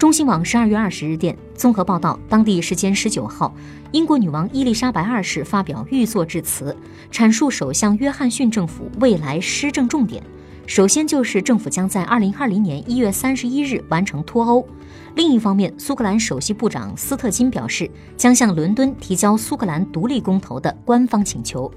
中新网十二月二十日电，综合报道，当地时间十九号，英国女王伊丽莎白二世发表御作致辞，阐述首相约翰逊政府未来施政重点。首先就是政府将在二零二零年一月三十一日完成脱欧。另一方面，苏格兰首席部长斯特金表示，将向伦敦提交苏格兰独立公投的官方请求。